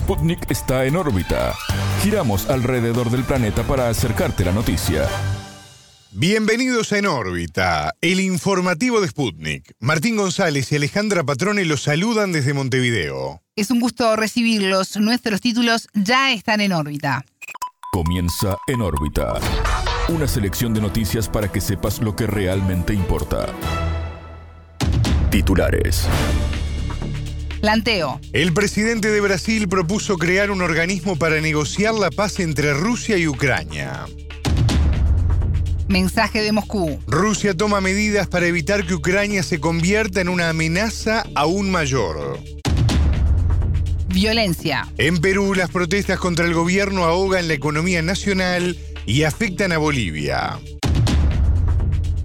Sputnik está en órbita. Giramos alrededor del planeta para acercarte la noticia. Bienvenidos a En órbita, el informativo de Sputnik. Martín González y Alejandra Patrone los saludan desde Montevideo. Es un gusto recibirlos. Nuestros títulos ya están en órbita. Comienza En órbita. Una selección de noticias para que sepas lo que realmente importa. Titulares. Planteo. El presidente de Brasil propuso crear un organismo para negociar la paz entre Rusia y Ucrania. Mensaje de Moscú. Rusia toma medidas para evitar que Ucrania se convierta en una amenaza aún mayor. Violencia. En Perú, las protestas contra el gobierno ahogan la economía nacional y afectan a Bolivia.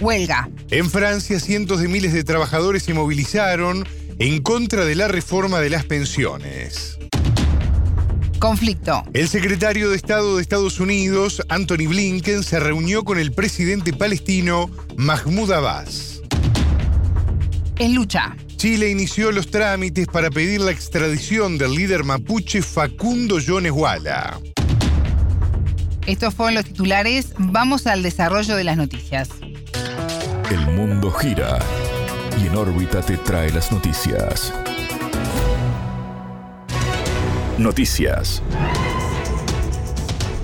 Huelga. En Francia, cientos de miles de trabajadores se movilizaron en contra de la reforma de las pensiones. Conflicto. El secretario de Estado de Estados Unidos, Anthony Blinken, se reunió con el presidente palestino Mahmoud Abbas. En lucha. Chile inició los trámites para pedir la extradición del líder mapuche Facundo Jones Walla. Estos fueron los titulares. Vamos al desarrollo de las noticias. El mundo gira y en órbita te trae las noticias. Noticias.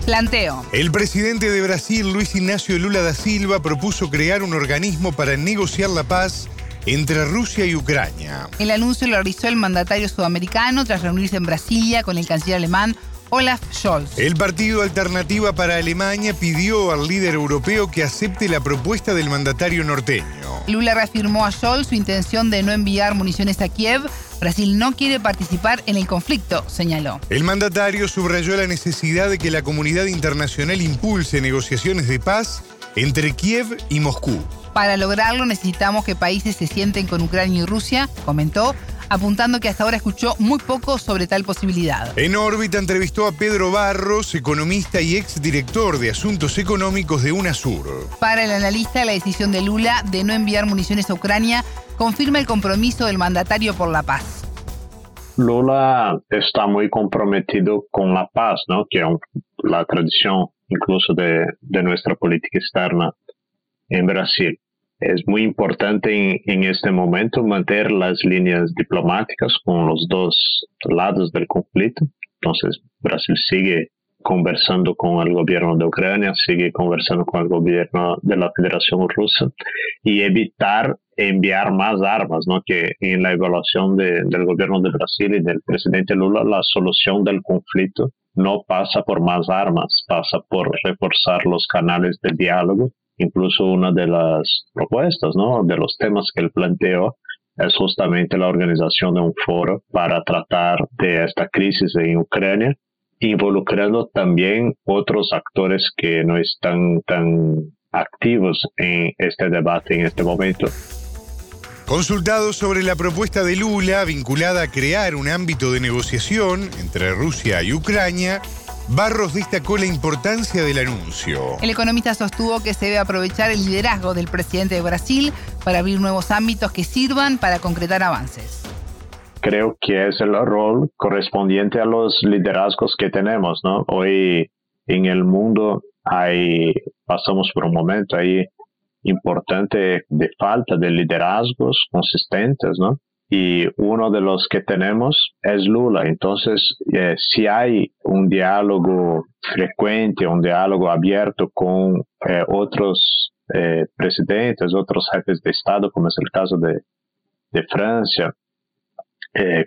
Planteo. El presidente de Brasil, Luis Ignacio Lula da Silva, propuso crear un organismo para negociar la paz entre Rusia y Ucrania. El anuncio lo realizó el mandatario sudamericano tras reunirse en Brasilia con el canciller alemán Olaf Scholz. El partido Alternativa para Alemania pidió al líder europeo que acepte la propuesta del mandatario norteño. Lula reafirmó a Scholz su intención de no enviar municiones a Kiev. Brasil no quiere participar en el conflicto, señaló. El mandatario subrayó la necesidad de que la comunidad internacional impulse negociaciones de paz entre Kiev y Moscú. Para lograrlo necesitamos que países se sienten con Ucrania y Rusia, comentó, apuntando que hasta ahora escuchó muy poco sobre tal posibilidad. En órbita entrevistó a Pedro Barros, economista y exdirector de Asuntos Económicos de UNASUR. Para el analista, la decisión de Lula de no enviar municiones a Ucrania confirma el compromiso del mandatario por la paz. Lula está muy comprometido con la paz, ¿no? que es la tradición incluso de, de nuestra política externa en Brasil. Es muy importante en, este momento mantener las líneas diplomáticas con los dos lados del conflicto. Entonces, Brasil sigue conversando con el gobierno de Ucrania, sigue conversando con el gobierno de la Federación Rusa y evitar enviar más armas, ¿no? que en la evaluación del gobierno de Brasil y del presidente Lula, la solución del conflicto no pasa por más armas, pasa por reforzar los canales de diálogo Incluso una de las propuestas, ¿no? De los temas que él planteó es justamente la organización de un foro para tratar de esta crisis en Ucrania, involucrando también otros actores que no están tan activos en este debate en este momento. Consultado sobre la propuesta de Lula vinculada a crear un ámbito de negociación entre Rusia y Ucrania, Barros destacó la importancia del anuncio. El economista sostuvo que se debe aprovechar el liderazgo del presidente de Brasil para abrir nuevos ámbitos que sirvan para concretar avances. Creo que es el rol correspondiente a los liderazgos que tenemos, ¿no? Hoy en el mundo hay, pasamos por un momento ahí importante de falta de liderazgos consistentes, ¿no? Y uno de los que tenemos es Lula. Entonces, eh, si hay un diálogo frecuente, un diálogo abierto con eh, otros eh, presidentes, otros jefes de Estado, como es el caso de, de Francia,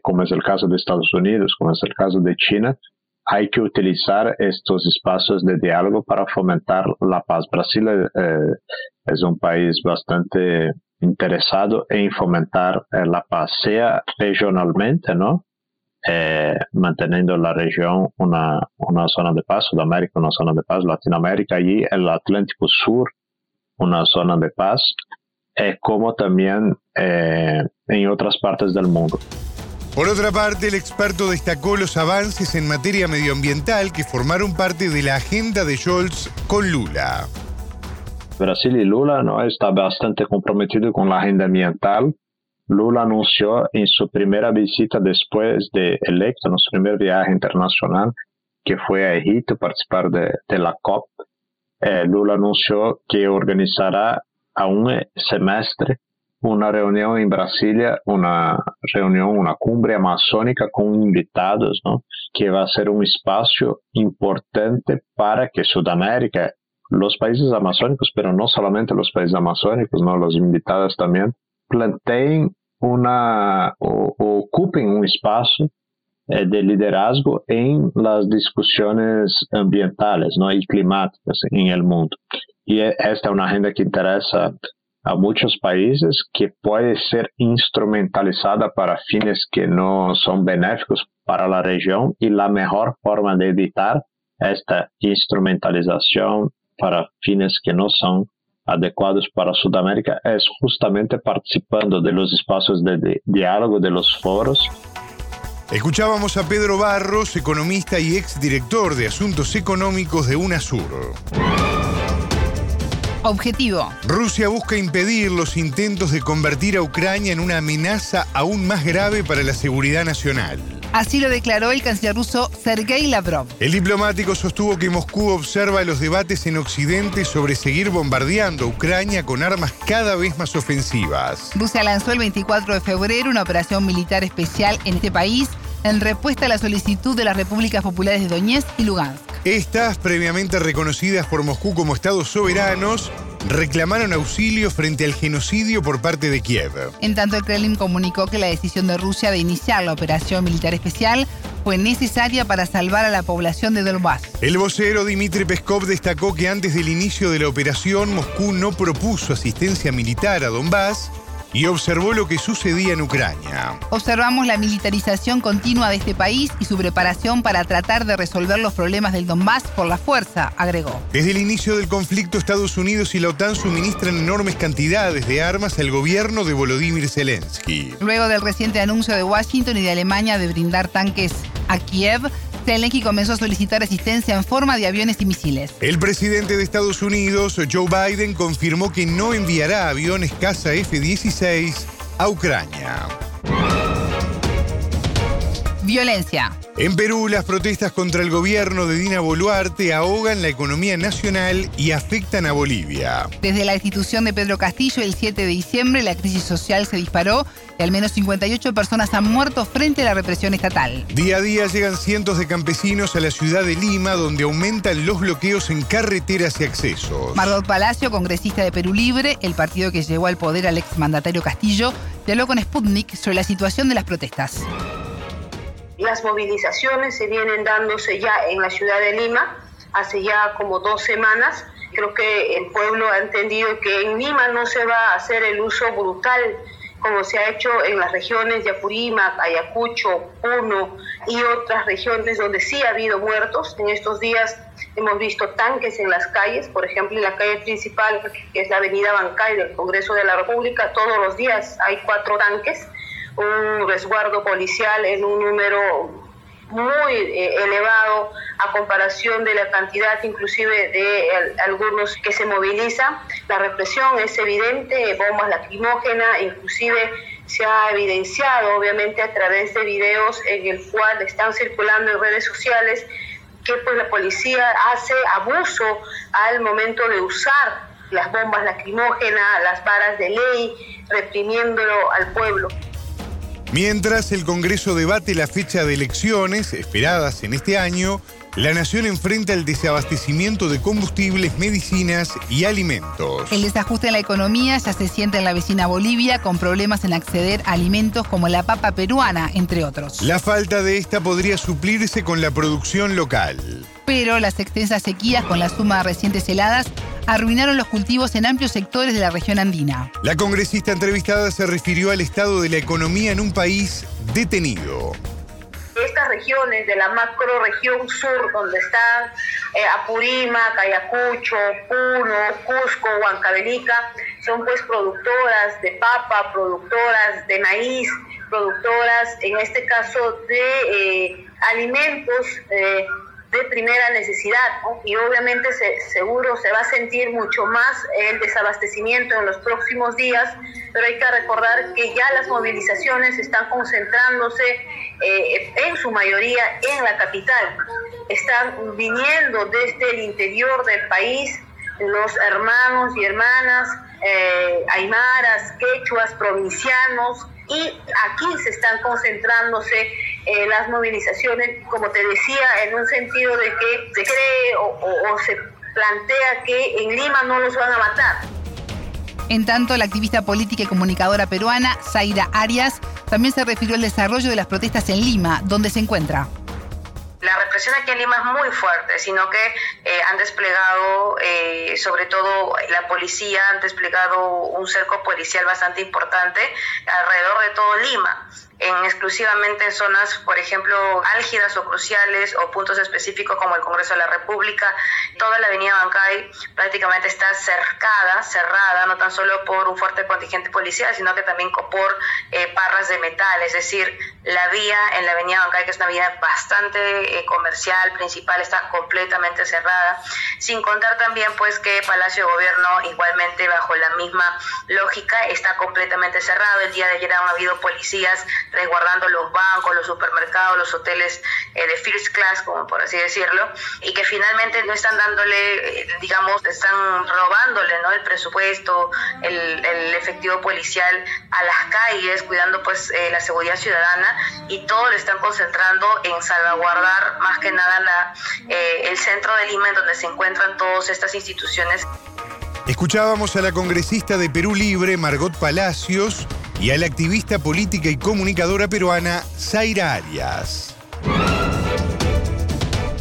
como es el caso de Estados Unidos, como es el caso de China, hay que utilizar estos espacios de diálogo para fomentar la paz. Brasil es un país bastante interesado en fomentar eh, la paz, sea regionalmente, ¿no? Eh, manteniendo la región una, una zona de paz, Sudamérica una zona de paz, Latinoamérica y el Atlántico Sur una zona de paz, eh, como también en otras partes del mundo. Por otra parte, el experto destacó los avances en materia medioambiental que formaron parte de la agenda de Scholz con Lula. Brasil y Lula no está bastante comprometido con la agenda ambiental. Lula anunció en su primera visita después de electo, en su primer viaje internacional, que fue a Egipto participar de, la COP, eh, Lula anunció que organizará a un semestre una reunión en Brasilia, una reunión, una cumbre amazónica con invitados, ¿no? que va a ser un espacio importante para que Sudamérica, los países amazónicos, pero no solamente los países amazónicos, ¿no? los invitados también, planteen una o, ocupen un espacio eh, de liderazgo en las discusiones ambientales ¿no? y climáticas en el mundo. Y e, esta es una agenda que interesa a muchos países que puede ser instrumentalizada para fines que no son benéficos para la región y la mejor forma de evitar esta instrumentalización para fines que no son adecuados para Sudamérica es justamente participando de los espacios de, diálogo, de los foros. Escuchábamos a Pedro Barros, economista y exdirector de Asuntos Económicos de UNASUR. Objetivo. Rusia busca impedir los intentos de convertir a Ucrania en una amenaza aún más grave para la seguridad nacional. Así lo declaró el canciller ruso Sergei Lavrov. El diplomático sostuvo que Moscú observa los debates en Occidente sobre seguir bombardeando a Ucrania con armas cada vez más ofensivas. Rusia lanzó el 24 de febrero una operación militar especial en este país en respuesta a la solicitud de las repúblicas populares de Donetsk y Lugansk. Estas, previamente reconocidas por Moscú como estados soberanos, reclamaron auxilio frente al genocidio por parte de Kiev. En tanto, el Kremlin comunicó que la decisión de Rusia de iniciar la operación militar especial fue necesaria para salvar a la población de Donbass. El vocero Dmitry Peskov destacó que antes del inicio de la operación, Moscú no propuso asistencia militar a Donbass y observó lo que sucedía en Ucrania. Observamos la militarización continua de este país y su preparación para tratar de resolver los problemas del Donbass por la fuerza, agregó. Desde el inicio del conflicto, Estados Unidos y la OTAN suministran enormes cantidades de armas al gobierno de Volodymyr Zelensky. Luego del reciente anuncio de Washington y de Alemania de brindar tanques a Kiev, Zelensky comenzó a solicitar asistencia en forma de aviones y misiles. El presidente de Estados Unidos, Joe Biden, confirmó que no enviará aviones caza F-16 a Ucrania. Violencia. En Perú, las protestas contra el gobierno de Dina Boluarte ahogan la economía nacional y afectan a Bolivia. Desde la institución de Pedro Castillo el 7 de diciembre, la crisis social se disparó y al menos 58 personas han muerto frente a la represión estatal. Día a día llegan cientos de campesinos a la ciudad de Lima, donde aumentan los bloqueos en carreteras y accesos. Margot Palacio, congresista de Perú Libre, el partido que llevó al poder al exmandatario Castillo, dialogó con Sputnik sobre la situación de las protestas. Las movilizaciones se vienen dándose ya en la ciudad de Lima hace ya como dos semanas. Creo que el pueblo ha entendido que en Lima no se va a hacer el uso brutal como se ha hecho en las regiones de Apurímac, Ayacucho, Puno y otras regiones donde sí ha habido muertos. En estos días hemos visto tanques en las calles, por ejemplo en la calle principal, que es la avenida Bancay del Congreso de la República, todos los días hay cuatro tanques un resguardo policial en un número muy eh, elevado a comparación de la cantidad inclusive de algunos que se movilizan. La represión es evidente, bombas lacrimógenas, inclusive se ha evidenciado obviamente a través de videos en el cual están circulando en redes sociales que pues la policía hace abuso al momento de usar las bombas lacrimógenas, las varas de ley, reprimiéndolo al pueblo. Mientras el Congreso debate la fecha de elecciones esperadas en este año, la nación enfrenta el desabastecimiento de combustibles, medicinas y alimentos. El desajuste en la economía ya se siente en la vecina Bolivia con problemas en acceder a alimentos como la papa peruana, entre otros. La falta de esta podría suplirse con la producción local. Pero las extensas sequías con la suma de recientes heladas arruinaron los cultivos en amplios sectores de la región andina. La congresista entrevistada se refirió al estado de la economía en un país detenido. Estas regiones de la macro región sur, donde están eh, Apurímac, Ayacucho, Puno, Cusco, Huancavelica, son pues productoras de papa, productoras de maíz, productoras, en este caso, de eh, alimentos. Eh, de primera necesidad y obviamente seguro se va a sentir mucho más el desabastecimiento en los próximos días, pero hay que recordar que ya las movilizaciones están concentrándose eh, en su mayoría en la capital. Están viniendo desde el interior del país los hermanos y hermanas eh, aymaras, quechuas, provincianos, y aquí se están concentrándose eh, las movilizaciones, como te decía, en un sentido de que se cree o, se plantea que en Lima no los van a matar. En tanto, la activista política y comunicadora peruana, Zaira Arias, también se refirió al desarrollo de las protestas en Lima, donde se encuentra aquí en Lima es muy fuerte, sino que eh, han desplegado, eh, sobre todo la policía, han desplegado un cerco policial bastante importante alrededor de todo Lima en exclusivamente en zonas, por ejemplo, álgidas o cruciales o puntos específicos como el Congreso de la República. Toda la avenida Bancay prácticamente está cercada, cerrada, no tan solo por un fuerte contingente policial, sino que también por eh, parras de metal. Es decir, la vía en la avenida Bancay, que es una vía bastante eh, comercial, principal, está completamente cerrada. Sin contar también pues que Palacio de Gobierno, igualmente bajo la misma lógica, está completamente cerrado. El día de ayer han habido policías resguardando los bancos, los supermercados, los hoteles eh, de first class, como por así decirlo, y que finalmente no están dándole, eh, digamos, están robándole ¿no? el presupuesto, el, efectivo policial a las calles, cuidando pues eh, la seguridad ciudadana y todo lo están concentrando en salvaguardar más que nada la, el centro de Lima en donde se encuentran todas estas instituciones. Escuchábamos a la congresista de Perú Libre, Margot Palacios, y a la activista política y comunicadora peruana Zaira Arias.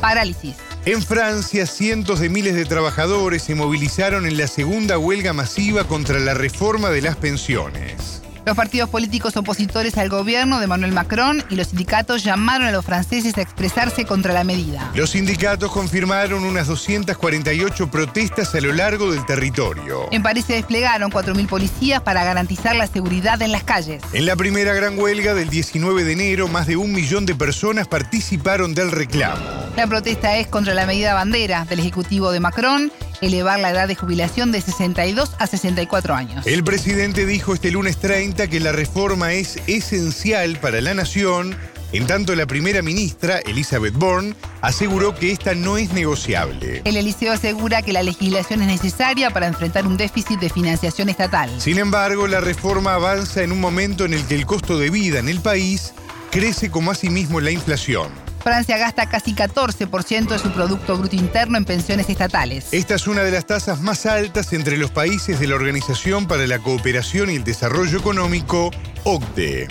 Parálisis. En Francia, cientos de miles de trabajadores se movilizaron en la segunda huelga masiva contra la reforma de las pensiones. Los partidos políticos opositores al gobierno de Manuel Macron y los sindicatos llamaron a los franceses a expresarse contra la medida. Los sindicatos confirmaron unas 248 protestas a lo largo del territorio. En París se desplegaron 4.000 policías para garantizar la seguridad en las calles. En la primera gran huelga del 19 de enero, más de un millón de personas participaron del reclamo. La protesta es contra la medida bandera del Ejecutivo de Macron elevar la edad de jubilación de 62 a 64 años. El presidente dijo este lunes 30 que la reforma es esencial para la nación, en tanto la primera ministra, Elizabeth Bourne, aseguró que esta no es negociable. El Eliseo asegura que la legislación es necesaria para enfrentar un déficit de financiación estatal. Sin embargo, la reforma avanza en un momento en el que el costo de vida en el país crece como asimismo la inflación. Francia gasta casi 14% de su Producto Bruto Interno en pensiones estatales. Esta es una de las tasas más altas entre los países de la Organización para la Cooperación y el Desarrollo Económico, OCDE.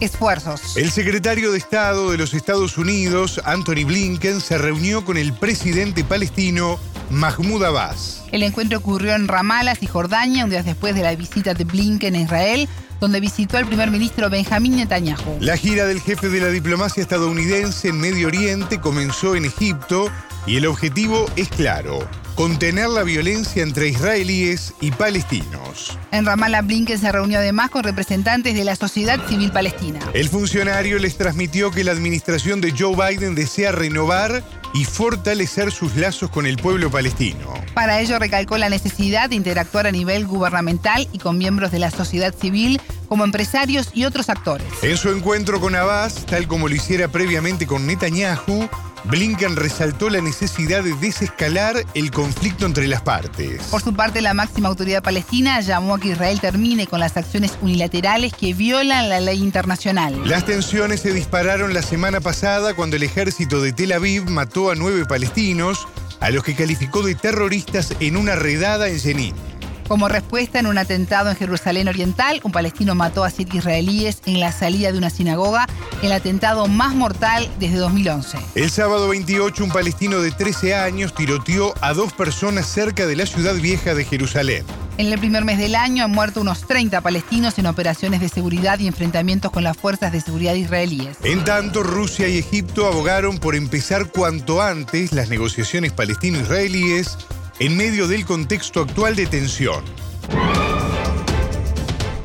Esfuerzos. El secretario de Estado de los Estados Unidos, Anthony Blinken, se reunió con el presidente palestino Mahmoud Abbas. El encuentro ocurrió en Ramallah, Jordania, un día después de la visita de Blinken a Israel, donde visitó al primer ministro Benjamín Netanyahu. La gira del jefe de la diplomacia estadounidense en Medio Oriente comenzó en Egipto y el objetivo es claro, contener la violencia entre israelíes y palestinos. En Ramallah, Blinken se reunió además con representantes de la sociedad civil palestina. El funcionario les transmitió que la administración de Joe Biden desea renovar y fortalecer sus lazos con el pueblo palestino. Para ello recalcó la necesidad de interactuar a nivel gubernamental y con miembros de la sociedad civil como empresarios y otros actores. En su encuentro con Abbas, tal como lo hiciera previamente con Netanyahu, Blinken resaltó la necesidad de desescalar el conflicto entre las partes. Por su parte, la máxima autoridad palestina llamó a que Israel termine con las acciones unilaterales que violan la ley internacional. Las tensiones se dispararon la semana pasada cuando el ejército de Tel Aviv mató a nueve palestinos, a los que calificó de terroristas en una redada en Jenin. Como respuesta en un atentado en Jerusalén Oriental, un palestino mató a siete israelíes en la salida de una sinagoga, el atentado más mortal desde 2011. El sábado 28, un palestino de 13 años tiroteó a dos personas cerca de la ciudad vieja de Jerusalén. En el primer mes del año han muerto unos 30 palestinos en operaciones de seguridad y enfrentamientos con las fuerzas de seguridad israelíes. En tanto, Rusia y Egipto abogaron por empezar cuanto antes las negociaciones palestino-israelíes en medio del contexto actual de tensión.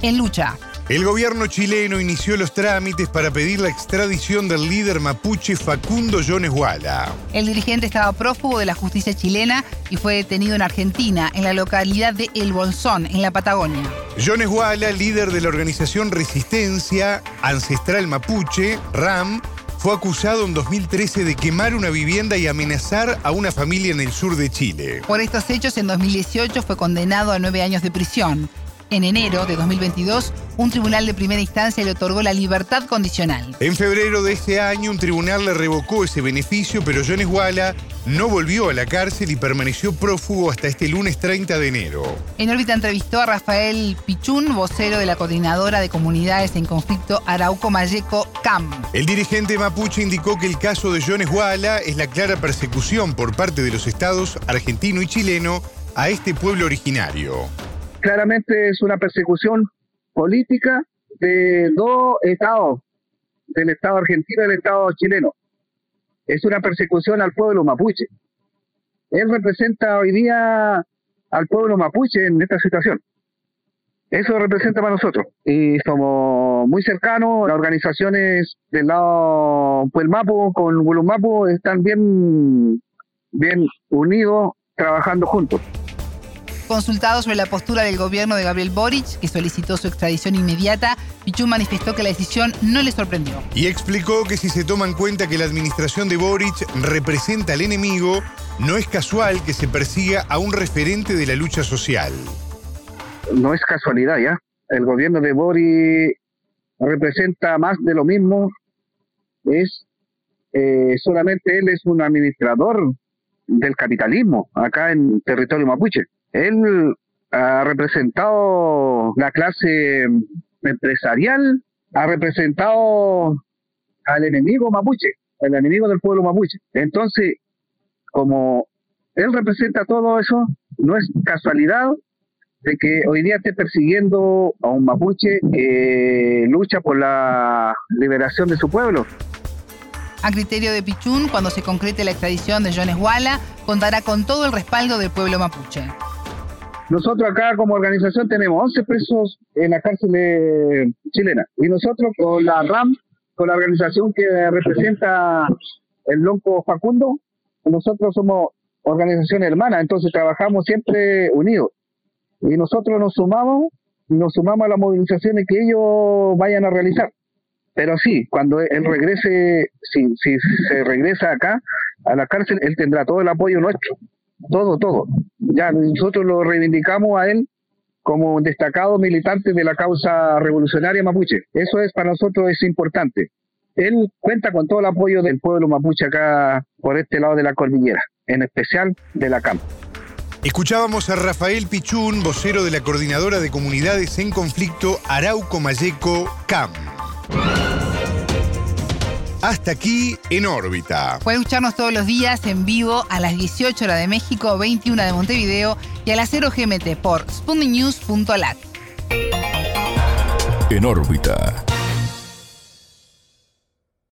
En lucha. El gobierno chileno inició los trámites para pedir la extradición del líder mapuche Facundo Jones Wala. El dirigente estaba prófugo de la justicia chilena y fue detenido en Argentina, en la localidad de El Bolsón, en la Patagonia. Jones Wala, líder de la organización Resistencia Ancestral Mapuche, RAM, fue acusado en 2013 de quemar una vivienda y amenazar a una familia en el sur de Chile. Por estos hechos, en 2018 fue condenado a nueve años de prisión. En enero de 2022, un tribunal de primera instancia le otorgó la libertad condicional. En febrero de ese año, un tribunal le revocó ese beneficio, pero Jones Walla no volvió a la cárcel y permaneció prófugo hasta este lunes 30 de enero. En órbita entrevistó a Rafael Pichún, vocero de la coordinadora de comunidades en conflicto Arauco Mayeco CAM. El dirigente mapuche indicó que el caso de Jones Walla es la clara persecución por parte de los estados argentino y chileno a este pueblo originario claramente es una persecución política de dos estados, del Estado argentino y del Estado chileno. Es una persecución al pueblo mapuche. Él representa hoy día al pueblo mapuche en esta situación. Eso representa para nosotros. Y somos muy cercanos, las organizaciones del lado Puelmapu con Mapu están bien, bien unidos, trabajando juntos. Consultado sobre la postura del gobierno de Gabriel Boric, que solicitó su extradición inmediata, Pichún manifestó que la decisión no le sorprendió. Y explicó que si se toma en cuenta que la administración de Boric representa al enemigo, no es casual que se persiga a un referente de la lucha social. No es casualidad, ¿ya? El gobierno de Boric representa más de lo mismo. Es eh, solamente él es un administrador del capitalismo acá en territorio mapuche. Él ha representado la clase empresarial, ha representado al enemigo mapuche, al enemigo del pueblo mapuche. Entonces, como él representa todo eso, no es casualidad de que hoy día esté persiguiendo a un mapuche que lucha por la liberación de su pueblo. A criterio de Pichún, cuando se concrete la extradición de Jones Walla, contará con todo el respaldo del pueblo mapuche. Nosotros acá como organización tenemos 11 presos en la cárcel chilena y nosotros con la RAM, con la organización que representa el Lonco Facundo, nosotros somos organización hermana, entonces trabajamos siempre unidos. Y nosotros nos sumamos, nos sumamos a las movilizaciones que ellos vayan a realizar. Pero sí, cuando él regrese, si, si se regresa acá a la cárcel, él tendrá todo el apoyo nuestro todo, todo. Ya nosotros lo reivindicamos a él como un destacado militante de la causa revolucionaria mapuche. Eso es para nosotros es importante. Él cuenta con todo el apoyo del pueblo mapuche acá por este lado de la cordillera, en especial de la CAM. Escuchábamos a Rafael Pichún, vocero de la Coordinadora de Comunidades en Conflicto Arauco Mayeco CAM. Hasta aquí en órbita. Puede escucharnos todos los días en vivo a las 18 horas de México, 21 de Montevideo y a las 0 GMT por spundinews.lat. En órbita.